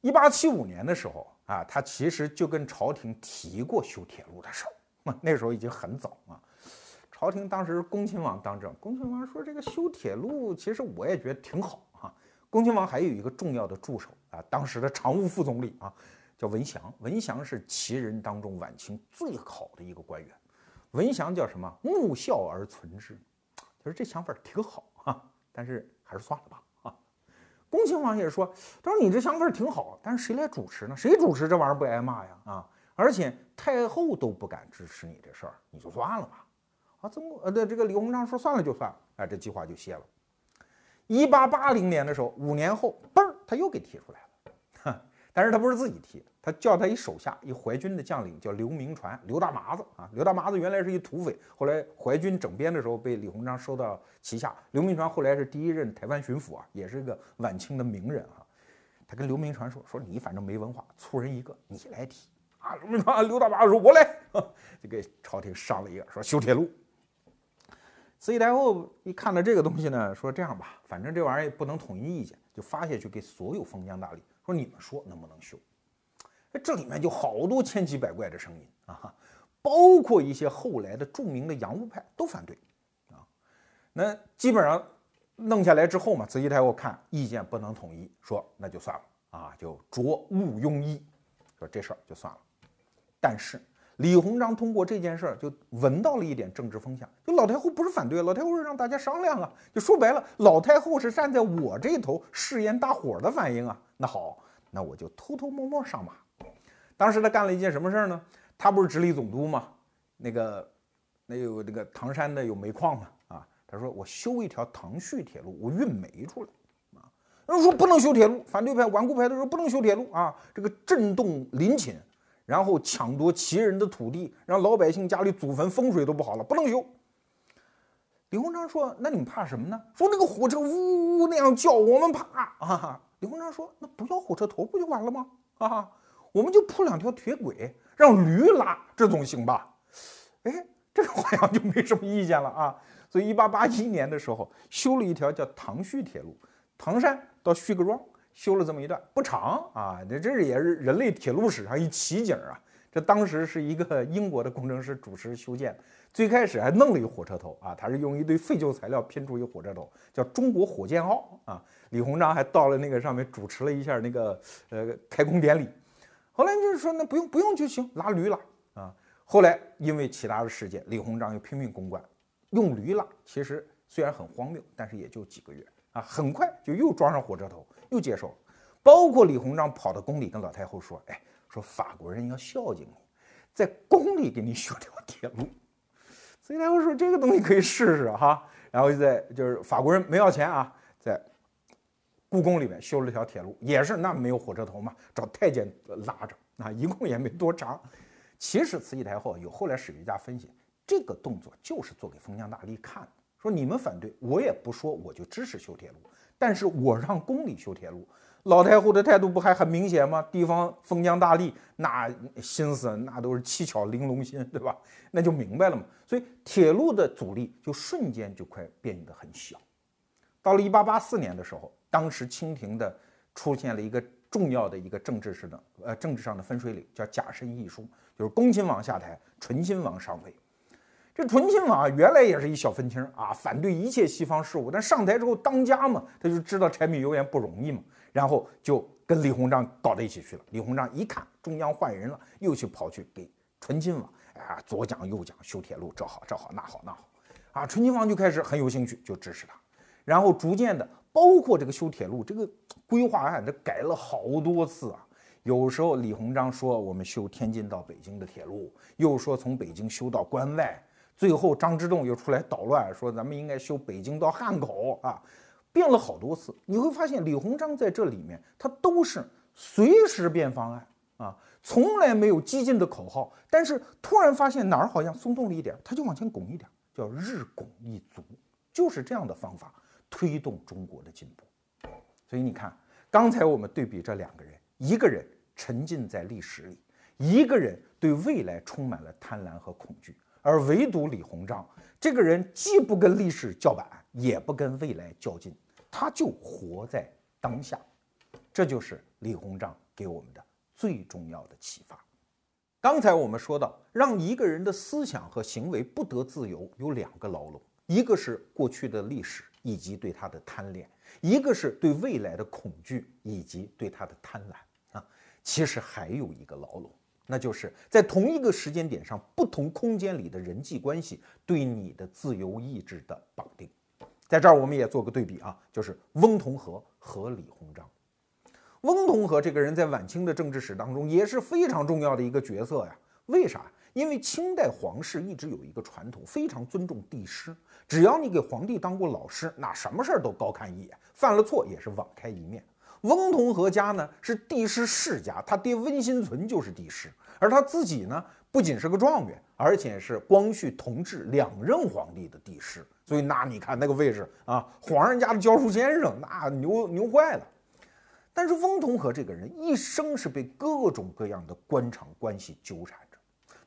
一八七五年的时候啊，他其实就跟朝廷提过修铁路的事儿，那时候已经很早啊。朝廷当时恭亲王当政，恭亲王说：“这个修铁路，其实我也觉得挺好啊。”恭亲王还有一个重要的助手啊，当时的常务副总理啊，叫文祥。文祥是旗人当中晚清最好的一个官员。文祥叫什么？慕孝而存之。就是这想法挺好啊，但是还是算了吧啊。恭亲王也说：“他说你这想法挺好，但是谁来主持呢？谁主持这玩意儿不挨骂呀？啊，而且太后都不敢支持你这事儿，你就算了吧。”啊，这么呃，对这个李鸿章说算了就算了，哎，这计划就歇了。一八八零年的时候，五年后，嘣儿，他又给提出来了。但是他不是自己提的，他叫他一手下一淮军的将领叫刘铭传，刘大麻子啊。刘大麻子原来是一土匪，后来淮军整编的时候被李鸿章收到旗下。刘铭传后来是第一任台湾巡抚啊，也是一个晚清的名人啊。他跟刘铭传说说你反正没文化，粗人一个，你来提啊。刘铭传，刘大麻子说我来，就给朝廷上了一个说修铁路。慈禧太后一看到这个东西呢，说这样吧，反正这玩意儿也不能统一意见，就发下去给所有封疆大吏说，你们说能不能修？这里面就好多千奇百怪的声音啊，包括一些后来的著名的洋务派都反对啊。那基本上弄下来之后嘛，慈禧太后看意见不能统一，说那就算了啊，就着毋庸议，说这事儿就算了。但是李鸿章通过这件事儿就闻到了一点政治风向，就老太后不是反对，老太后是让大家商量啊，就说白了，老太后是站在我这头试验大伙儿的反应啊。那好，那我就偷偷摸摸上马。当时他干了一件什么事儿呢？他不是直隶总督吗？那个，那有那个唐山的有煤矿嘛啊？他说我修一条唐胥铁路，我运煤出来啊。人说不能修铁路，反对派、顽固派都说不能修铁路啊，这个震动林寝。然后抢夺旗人的土地，让老百姓家里祖坟风水都不好了，不能修。李鸿章说：“那你们怕什么呢？”说那个火车呜呜那样叫，我们怕啊。李鸿章说：“那不要火车头不就完了吗？啊，我们就铺两条铁轨，让驴拉，这总行吧？”哎，这个好像就没什么意见了啊。所以，一八八一年的时候，修了一条叫唐胥铁路，唐山到胥各庄。修了这么一段不长啊，这这也是人类铁路史上一奇景啊！这当时是一个英国的工程师主持修建，最开始还弄了一火车头啊，他是用一堆废旧材料拼出一火车头，叫中国火箭号啊。李鸿章还到了那个上面主持了一下那个呃开工典礼。后来就是说那不用不用就行，拉驴拉啊。后来因为其他的事件，李鸿章又拼命攻关，用驴拉其实虽然很荒谬，但是也就几个月啊，很快就又装上火车头。又接受，包括李鸿章跑到宫里跟老太后说：“哎，说法国人要孝敬你，在宫里给你修条铁路。”所以太后说：“这个东西可以试试哈。”然后就在就是法国人没要钱啊，在故宫里面修了条铁路，也是那没有火车头嘛，找太监拉着啊，一共也没多长。其实慈禧太后有后来史学家分析，这个动作就是做给封疆大吏看的，说你们反对我也不说，我就支持修铁路。但是我让宫里修铁路，老太后的态度不还很明显吗？地方封疆大吏那心思那都是七巧玲珑心，对吧？那就明白了嘛。所以铁路的阻力就瞬间就快变得很小。到了一八八四年的时候，当时清廷的出现了一个重要的一个政治式的呃政治上的分水岭，叫甲申议书，就是恭亲王下台，醇亲王上位。这醇亲王啊原来也是一小愤青啊，反对一切西方事物。但上台之后当家嘛，他就知道柴米油盐不容易嘛，然后就跟李鸿章搞到一起去了。李鸿章一看中央换人了，又去跑去给醇亲王啊左讲右讲修铁路，这好这好那好那好啊。醇亲王就开始很有兴趣，就支持他。然后逐渐的，包括这个修铁路这个规划案，这改了好多次啊。有时候李鸿章说我们修天津到北京的铁路，又说从北京修到关外。最后，张之洞又出来捣乱，说咱们应该修北京到汉口啊，变了好多次。你会发现，李鸿章在这里面，他都是随时变方案啊，从来没有激进的口号。但是突然发现哪儿好像松动了一点，他就往前拱一点，叫日拱一卒，就是这样的方法推动中国的进步。所以你看，刚才我们对比这两个人，一个人沉浸在历史里，一个人对未来充满了贪婪和恐惧。而唯独李鸿章这个人，既不跟历史叫板，也不跟未来较劲，他就活在当下。这就是李鸿章给我们的最重要的启发。刚才我们说到，让一个人的思想和行为不得自由，有两个牢笼：一个是过去的历史以及对他的贪恋；一个是对未来的恐惧以及对他的贪婪啊。其实还有一个牢笼。那就是在同一个时间点上，不同空间里的人际关系对你的自由意志的绑定。在这儿，我们也做个对比啊，就是翁同龢和李鸿章。翁同龢这个人在晚清的政治史当中也是非常重要的一个角色呀。为啥？因为清代皇室一直有一个传统，非常尊重帝师。只要你给皇帝当过老师，那什么事儿都高看一眼，犯了错也是网开一面。翁同龢家呢是帝师世家，他爹温心存就是帝师，而他自己呢不仅是个状元，而且是光绪、同治两任皇帝的帝师，所以那你看那个位置啊，皇上家的教书先生，那牛牛坏了。但是翁同龢这个人一生是被各种各样的官场关系纠缠，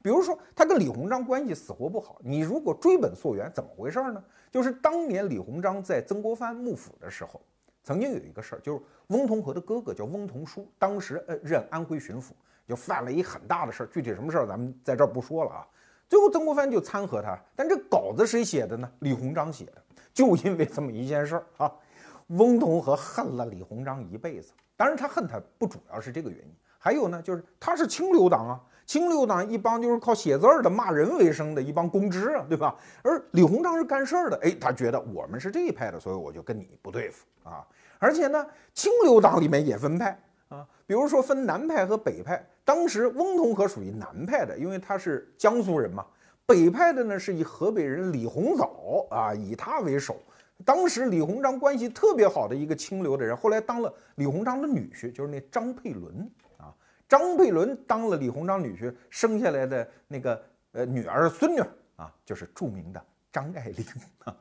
比如说他跟李鸿章关系死活不好，你如果追本溯源，怎么回事呢？就是当年李鸿章在曾国藩幕府的时候。曾经有一个事儿，就是翁同龢的哥哥叫翁同书，当时呃任安徽巡抚，就犯了一很大的事儿。具体什么事儿，咱们在这儿不说了啊。最后曾国藩就参劾他，但这稿子谁写的呢？李鸿章写的。就因为这么一件事儿啊，翁同龢恨了李鸿章一辈子。当然，他恨他不主要是这个原因，还有呢，就是他是清流党啊。清流党一帮就是靠写字儿的、骂人为生的一帮公知啊，对吧？而李鸿章是干事儿的，哎，他觉得我们是这一派的，所以我就跟你不对付啊。而且呢，清流党里面也分派啊，比如说分南派和北派。当时翁同龢属于南派的，因为他是江苏人嘛。北派的呢是以河北人李鸿藻啊，以他为首。当时李鸿章关系特别好的一个清流的人，后来当了李鸿章的女婿，就是那张佩伦啊。张佩伦当了李鸿章女婿，生下来的那个呃女儿孙女啊，就是著名的张爱玲。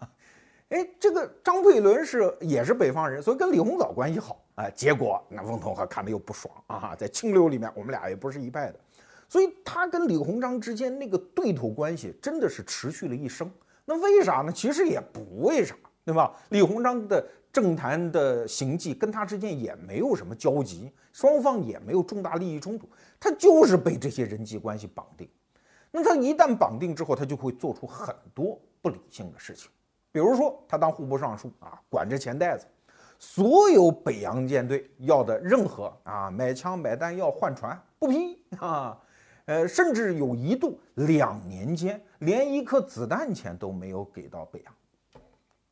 哎，这个张佩伦是也是北方人，所以跟李鸿藻关系好。哎，结果那翁同龢看了又不爽啊，在清流里面我们俩也不是一派的，所以他跟李鸿章之间那个对头关系真的是持续了一生。那为啥呢？其实也不为啥。对吧？李鸿章的政坛的行迹跟他之间也没有什么交集，双方也没有重大利益冲突，他就是被这些人际关系绑定。那他一旦绑定之后，他就会做出很多不理性的事情，比如说他当户部尚书啊，管着钱袋子，所有北洋舰队要的任何啊买枪买弹药换船不批啊，呃，甚至有一度两年间连一颗子弹钱都没有给到北洋。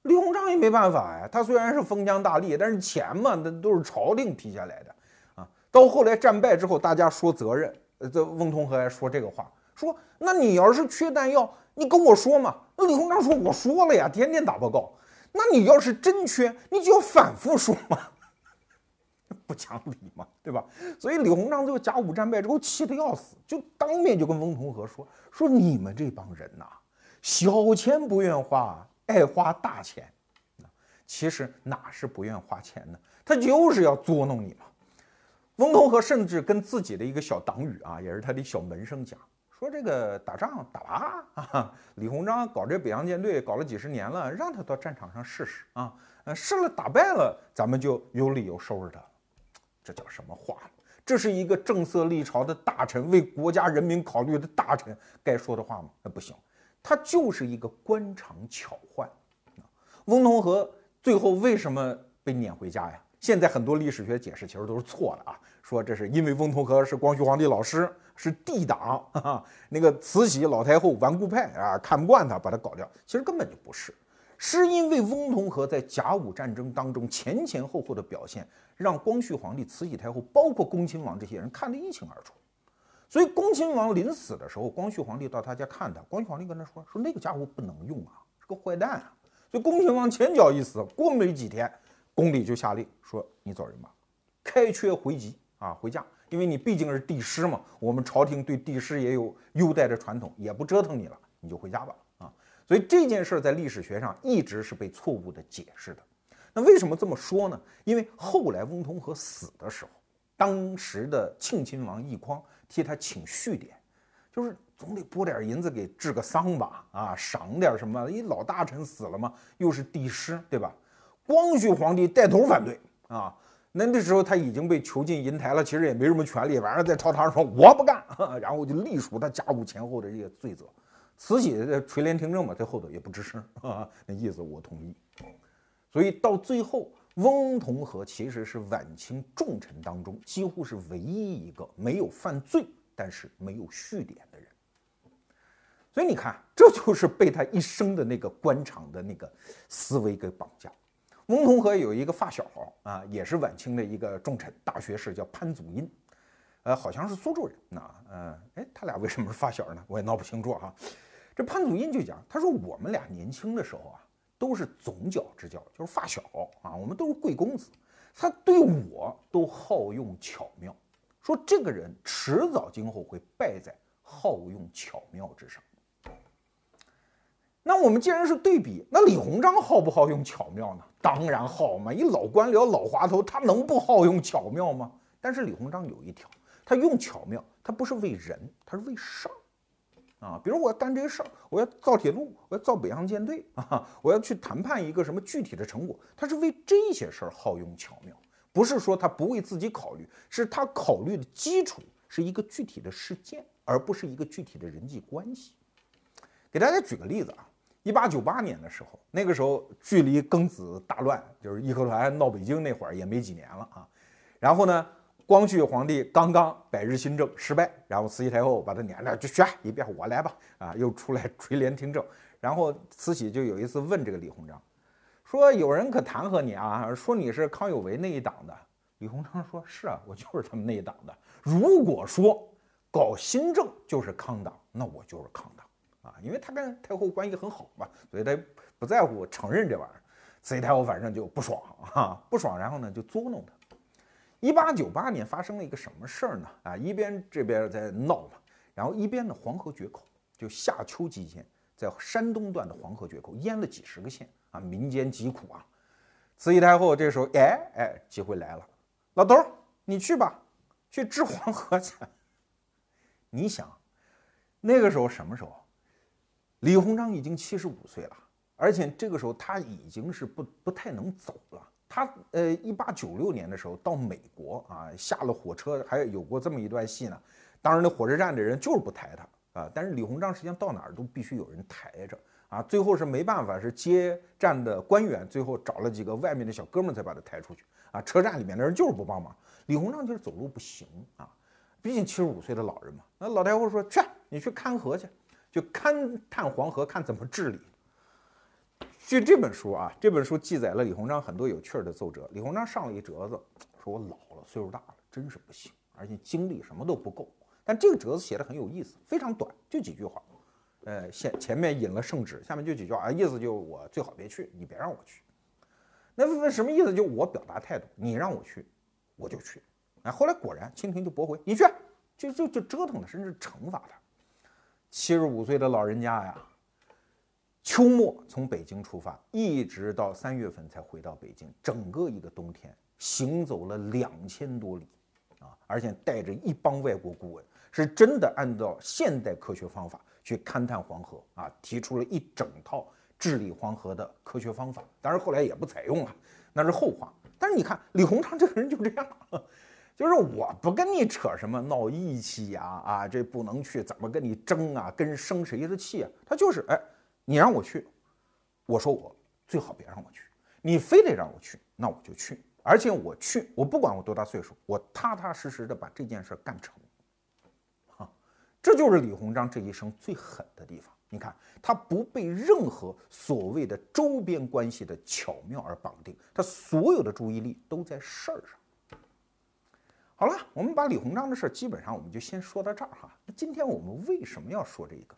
李鸿章也没办法呀，他虽然是封疆大吏，但是钱嘛，那都是朝廷批下来的啊。到后来战败之后，大家说责任，这翁同龢还说这个话，说那你要是缺弹药，你跟我说嘛。那李鸿章说我说了呀，天天打报告。那你要是真缺，你就要反复说嘛，不讲理嘛，对吧？所以李鸿章这个甲午战败之后气得要死，就当面就跟翁同龢说说你们这帮人呐，小钱不愿花。爱花大钱，其实哪是不愿花钱呢？他就是要捉弄你嘛。翁同龢甚至跟自己的一个小党羽啊，也是他的小门生讲，说这个打仗打吧啊，李鸿章搞这北洋舰队搞了几十年了，让他到战场上试试啊，试了打败了，咱们就有理由收拾他。这叫什么话？这是一个正色立朝的大臣，为国家人民考虑的大臣该说的话吗？那不行。他就是一个官场巧宦，翁同龢最后为什么被撵回家呀？现在很多历史学解释其实都是错的啊，说这是因为翁同龢是光绪皇帝老师，是帝党，哈哈，那个慈禧老太后顽固派啊，看不惯他，把他搞掉。其实根本就不是，是因为翁同龢在甲午战争当中前前后后的表现，让光绪皇帝、慈禧太后，包括恭亲王这些人看得一清二楚。所以恭亲王临死的时候，光绪皇帝到他家看他，光绪皇帝跟他说：“说那个家伙不能用啊，是个坏蛋啊。”所以恭亲王前脚一死，过没几天，宫里就下令说：“你走人吧，开缺回籍啊，回家，因为你毕竟是帝师嘛，我们朝廷对帝师也有优待的传统，也不折腾你了，你就回家吧。”啊，所以这件事在历史学上一直是被错误的解释的。那为什么这么说呢？因为后来翁同龢死的时候，当时的庆亲王奕匡。替他请续典，就是总得拨点银子给治个丧吧，啊，赏点什么？一老大臣死了嘛，又是帝师，对吧？光绪皇帝带头反对啊，那那时候他已经被囚禁银台了，其实也没什么权利，晚上在朝堂上说我不干，然后就隶属他甲午前后的这些罪责。慈禧垂帘听政嘛，在后头也不吱声，那意思我同意。所以到最后。翁同龢其实是晚清重臣当中几乎是唯一一个没有犯罪，但是没有续典的人。所以你看，这就是被他一生的那个官场的那个思维给绑架。翁同龢有一个发小啊，也是晚清的一个重臣、大学士，叫潘祖荫，呃，好像是苏州人。那，呃，哎，他俩为什么是发小呢？我也闹不清楚哈。这潘祖荫就讲，他说我们俩年轻的时候啊。都是总角之交，就是发小啊，我们都是贵公子，他对我都好用巧妙，说这个人迟早今后会败在好用巧妙之上。那我们既然是对比，那李鸿章好不好用巧妙呢？当然好嘛，一老官僚、老滑头，他能不好用巧妙吗？但是李鸿章有一条，他用巧妙，他不是为人，他是为事儿。啊，比如我要干这个事儿，我要造铁路，我要造北洋舰队 啊，我要去谈判一个什么具体的成果，他是为这些事儿好用巧妙，不是说他不为自己考虑，是他考虑的基础是一个具体的事件，而不是一个具体的人际关系。给大家举个例子啊，一八九八年的时候，那个时候距离庚子大乱，就是义和团闹北京那会儿也没几年了啊，然后呢，光绪皇帝刚刚百日新政失败，然后慈禧太后把他撵了，就去一边我来吧，啊，又出来垂帘听政。然后慈禧就有一次问这个李鸿章，说有人可弹劾你啊，说你是康有为那一党的。李鸿章说是啊，我就是他们那一党的。如果说搞新政就是康党，那我就是康党啊，因为他跟太后关系很好嘛，所以他不在乎承认这玩意儿。慈禧太后反正就不爽啊，不爽，然后呢就捉弄他。一八九八年发生了一个什么事儿呢？啊，一边这边在闹嘛，然后一边呢黄河决口，就夏秋季间，在山东段的黄河决口淹了几十个县啊，民间疾苦啊。慈禧太后这时候，哎哎，机会来了，老头儿你去吧，去治黄河去。你想，那个时候什么时候？李鸿章已经七十五岁了。而且这个时候他已经是不不太能走了。他呃，一八九六年的时候到美国啊，下了火车还有过这么一段戏呢。当然，那火车站的人就是不抬他啊。但是李鸿章实际上到哪儿都必须有人抬着啊。最后是没办法，是接站的官员最后找了几个外面的小哥们才把他抬出去啊。车站里面的人就是不帮忙。李鸿章就是走路不行啊，毕竟七十五岁的老人嘛。那老太后说：“去，你去看河去，就勘探黄河，看怎么治理。”据这本书啊，这本书记载了李鸿章很多有趣的奏折。李鸿章上了一折子，说我老了，岁数大了，真是不行，而且精力什么都不够。但这个折子写的很有意思，非常短，就几句话。呃，前前面引了圣旨，下面就几句话啊，意思就我最好别去，你别让我去。那问什么意思？就我表达态度，你让我去，我就去。哎，后来果然清廷就驳回，你去，就就就折腾他，甚至惩罚他。七十五岁的老人家呀。秋末从北京出发，一直到三月份才回到北京，整个一个冬天行走了两千多里，啊，而且带着一帮外国顾问，是真的按照现代科学方法去勘探黄河啊，提出了一整套治理黄河的科学方法。当然后来也不采用了，那是后话。但是你看李鸿章这个人就这样，就是我不跟你扯什么闹义气呀，啊，这不能去，怎么跟你争啊，跟生谁的气啊？他就是哎。你让我去，我说我最好别让我去。你非得让我去，那我就去。而且我去，我不管我多大岁数，我踏踏实实的把这件事干成。哈，这就是李鸿章这一生最狠的地方。你看，他不被任何所谓的周边关系的巧妙而绑定，他所有的注意力都在事儿上。好了，我们把李鸿章的事儿基本上我们就先说到这儿哈。那今天我们为什么要说这个？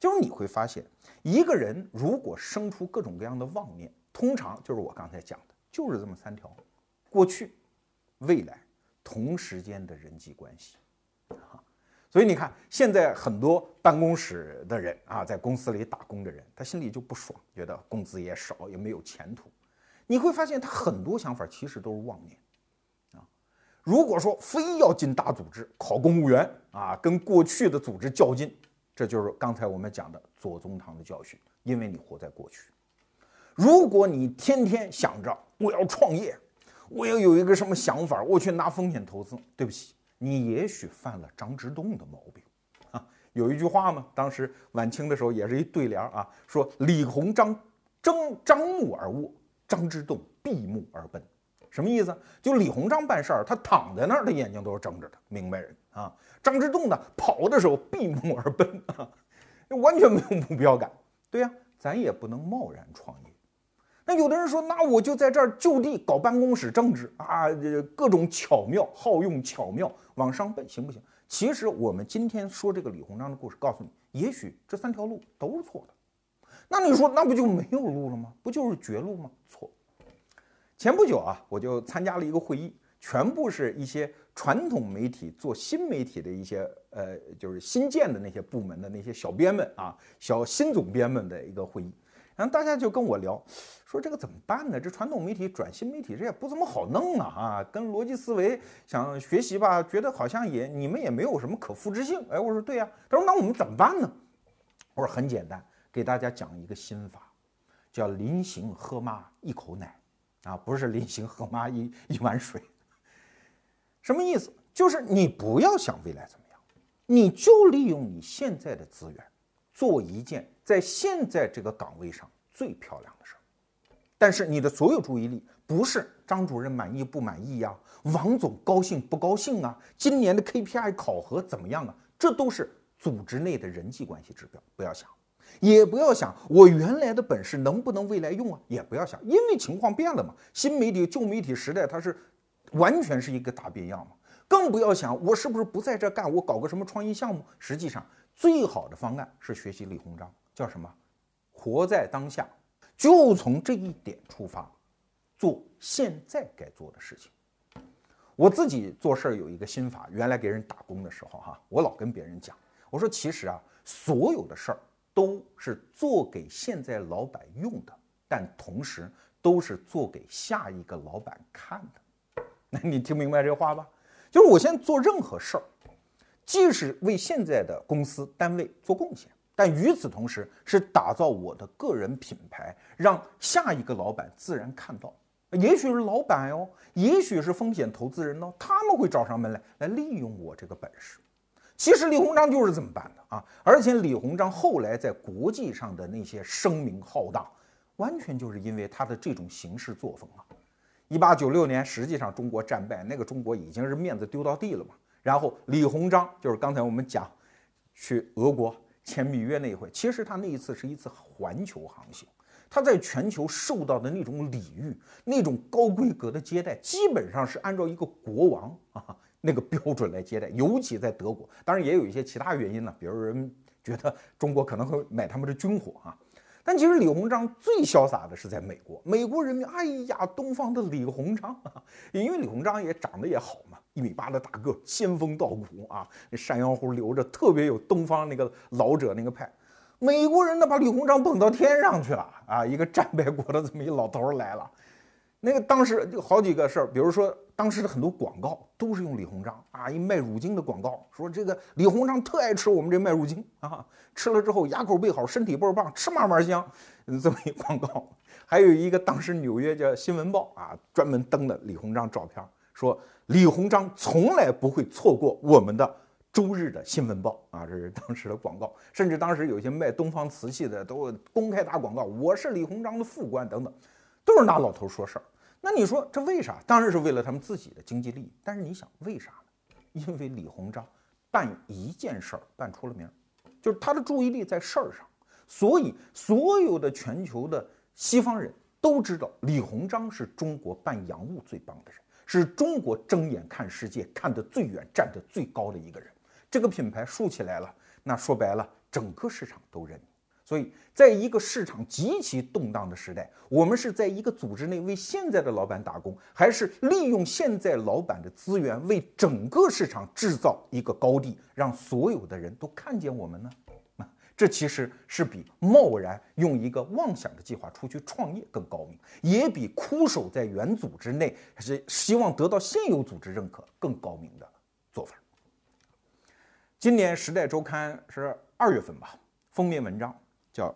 就是你会发现，一个人如果生出各种各样的妄念，通常就是我刚才讲的，就是这么三条：过去、未来、同时间的人际关系。啊，所以你看，现在很多办公室的人啊，在公司里打工的人，他心里就不爽，觉得工资也少，也没有前途。你会发现，他很多想法其实都是妄念。啊，如果说非要进大组织考公务员啊，跟过去的组织较劲。这就是刚才我们讲的左宗棠的教训，因为你活在过去。如果你天天想着我要创业，我要有一个什么想法，我去拿风险投资，对不起，你也许犯了张之洞的毛病啊。有一句话嘛，当时晚清的时候也是一对联啊，说李鸿章睁张目而卧，张之洞闭目而奔。什么意思？就李鸿章办事儿，他躺在那儿，他眼睛都是睁着的，明白人啊。张之洞呢，跑的时候闭目而奔啊，完全没有目标感。对呀，咱也不能贸然创业。那有的人说，那我就在这儿就地搞办公室政治啊，各种巧妙，好用巧妙往上奔，行不行？其实我们今天说这个李鸿章的故事，告诉你，也许这三条路都是错的。那你说，那不就没有路了吗？不就是绝路吗？错。前不久啊，我就参加了一个会议，全部是一些。传统媒体做新媒体的一些呃，就是新建的那些部门的那些小编们啊，小新总编们的一个会议，然后大家就跟我聊，说这个怎么办呢？这传统媒体转新媒体这也不怎么好弄啊啊，跟逻辑思维想学习吧，觉得好像也你们也没有什么可复制性。哎，我说对呀，他说那我们怎么办呢？我说很简单，给大家讲一个心法，叫临行喝妈一口奶啊，不是临行喝妈一一碗水。什么意思？就是你不要想未来怎么样，你就利用你现在的资源，做一件在现在这个岗位上最漂亮的事儿。但是你的所有注意力不是张主任满意不满意呀，王总高兴不高兴啊，今年的 KPI 考核怎么样啊？这都是组织内的人际关系指标，不要想，也不要想我原来的本事能不能未来用啊，也不要想，因为情况变了嘛，新媒体旧媒体时代它是完全是一个大变样嘛，更不要想我是不是不在这干，我搞个什么创意项目，实际上最好的方案是学习李鸿章，叫什么？活在当下，就从这一点出发，做现在该做的事情。我自己做事儿有一个心法，原来给人打工的时候，哈，我老跟别人讲，我说其实啊，所有的事儿都是做给现在老板用的，但同时都是做给下一个老板看的。那 你听明白这话吧？就是我现在做任何事儿，既是为现在的公司单位做贡献。但与此同时，是打造我的个人品牌，让下一个老板自然看到。也许是老板哦，也许是风险投资人呢，他们会找上门来，来利用我这个本事。其实李鸿章就是这么办的啊！而且李鸿章后来在国际上的那些声名浩大，完全就是因为他的这种行事作风啊。一八九六年，实际上中国战败，那个中国已经是面子丢到地了嘛。然后李鸿章就是刚才我们讲，去俄国。签密约那一回，其实他那一次是一次环球航行，他在全球受到的那种礼遇、那种高规格的接待，基本上是按照一个国王啊那个标准来接待。尤其在德国，当然也有一些其他原因呢，比如人觉得中国可能会买他们的军火啊。但其实李鸿章最潇洒的是在美国，美国人民，哎呀，东方的李鸿章啊，因为李鸿章也长得也好嘛，一米八的大个，仙风道骨啊，那山腰胡留着，特别有东方那个老者那个派。美国人呢，把李鸿章捧到天上去了啊，一个战败国的这么一老头来了。那个当时就好几个事儿，比如说当时的很多广告都是用李鸿章啊，一卖乳精的广告，说这个李鸿章特爱吃我们这麦乳精啊，吃了之后牙口倍好，身体倍儿棒，吃嘛嘛香，这么一广告。还有一个当时纽约叫《新闻报》啊，专门登的李鸿章照片，说李鸿章从来不会错过我们的周日的新闻报啊，这是当时的广告。甚至当时有些卖东方瓷器的都公开打广告，我是李鸿章的副官等等。都是拿老头说事儿，那你说这为啥？当然是为了他们自己的经济利益。但是你想为啥呢？因为李鸿章办一件事儿办出了名，就是他的注意力在事儿上，所以所有的全球的西方人都知道李鸿章是中国办洋务最棒的人，是中国睁眼看世界看得最远、站得最高的一个人。这个品牌竖起来了，那说白了，整个市场都认。所以，在一个市场极其动荡的时代，我们是在一个组织内为现在的老板打工，还是利用现在老板的资源为整个市场制造一个高地，让所有的人都看见我们呢？啊，这其实是比贸然用一个妄想的计划出去创业更高明，也比枯守在原组织内还是希望得到现有组织认可更高明的做法。今年《时代周刊》是二月份吧，封面文章。叫，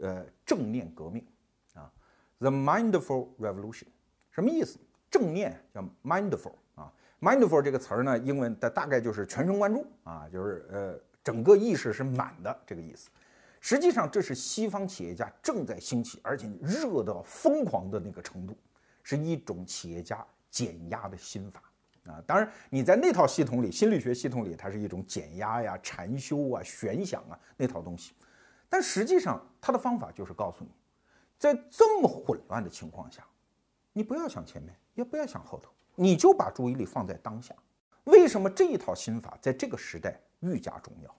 呃，正念革命，啊，the mindful revolution，什么意思？正念叫 mindful 啊，mindful 这个词儿呢，英文的大概就是全神贯注啊，就是呃，整个意识是满的这个意思。实际上，这是西方企业家正在兴起，而且热到疯狂的那个程度，是一种企业家减压的心法啊。当然，你在那套系统里，心理学系统里，它是一种减压呀、禅修啊、悬想啊那套东西。但实际上，他的方法就是告诉你，在这么混乱的情况下，你不要想前面，也不要想后头，你就把注意力放在当下。为什么这一套心法在这个时代愈加重要？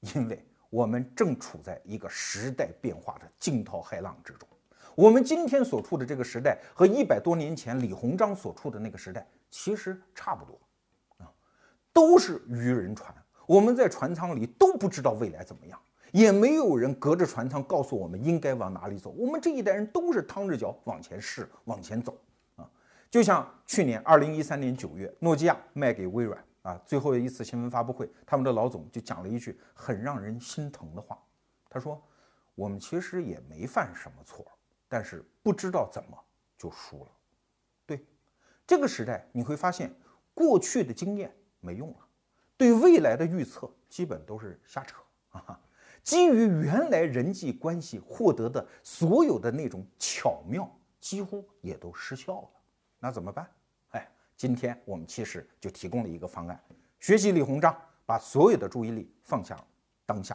因为我们正处在一个时代变化的惊涛骇浪之中。我们今天所处的这个时代和一百多年前李鸿章所处的那个时代其实差不多，啊，都是愚人船，我们在船舱里都不知道未来怎么样。也没有人隔着船舱告诉我们应该往哪里走。我们这一代人都是趟着脚往前试、往前走啊！就像去年二零一三年九月，诺基亚卖给微软啊，最后一次新闻发布会，他们的老总就讲了一句很让人心疼的话。他说：“我们其实也没犯什么错，但是不知道怎么就输了。”对，这个时代你会发现，过去的经验没用了，对未来的预测基本都是瞎扯啊！基于原来人际关系获得的所有的那种巧妙，几乎也都失效了。那怎么办？哎，今天我们其实就提供了一个方案：学习李鸿章，把所有的注意力放下当下，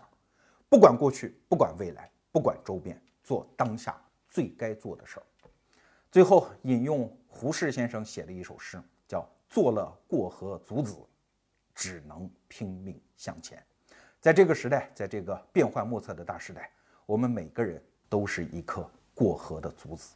不管过去，不管未来，不管周边，做当下最该做的事儿。最后引用胡适先生写的一首诗，叫“做了过河卒子，只能拼命向前”。在这个时代，在这个变幻莫测的大时代，我们每个人都是一颗过河的卒子。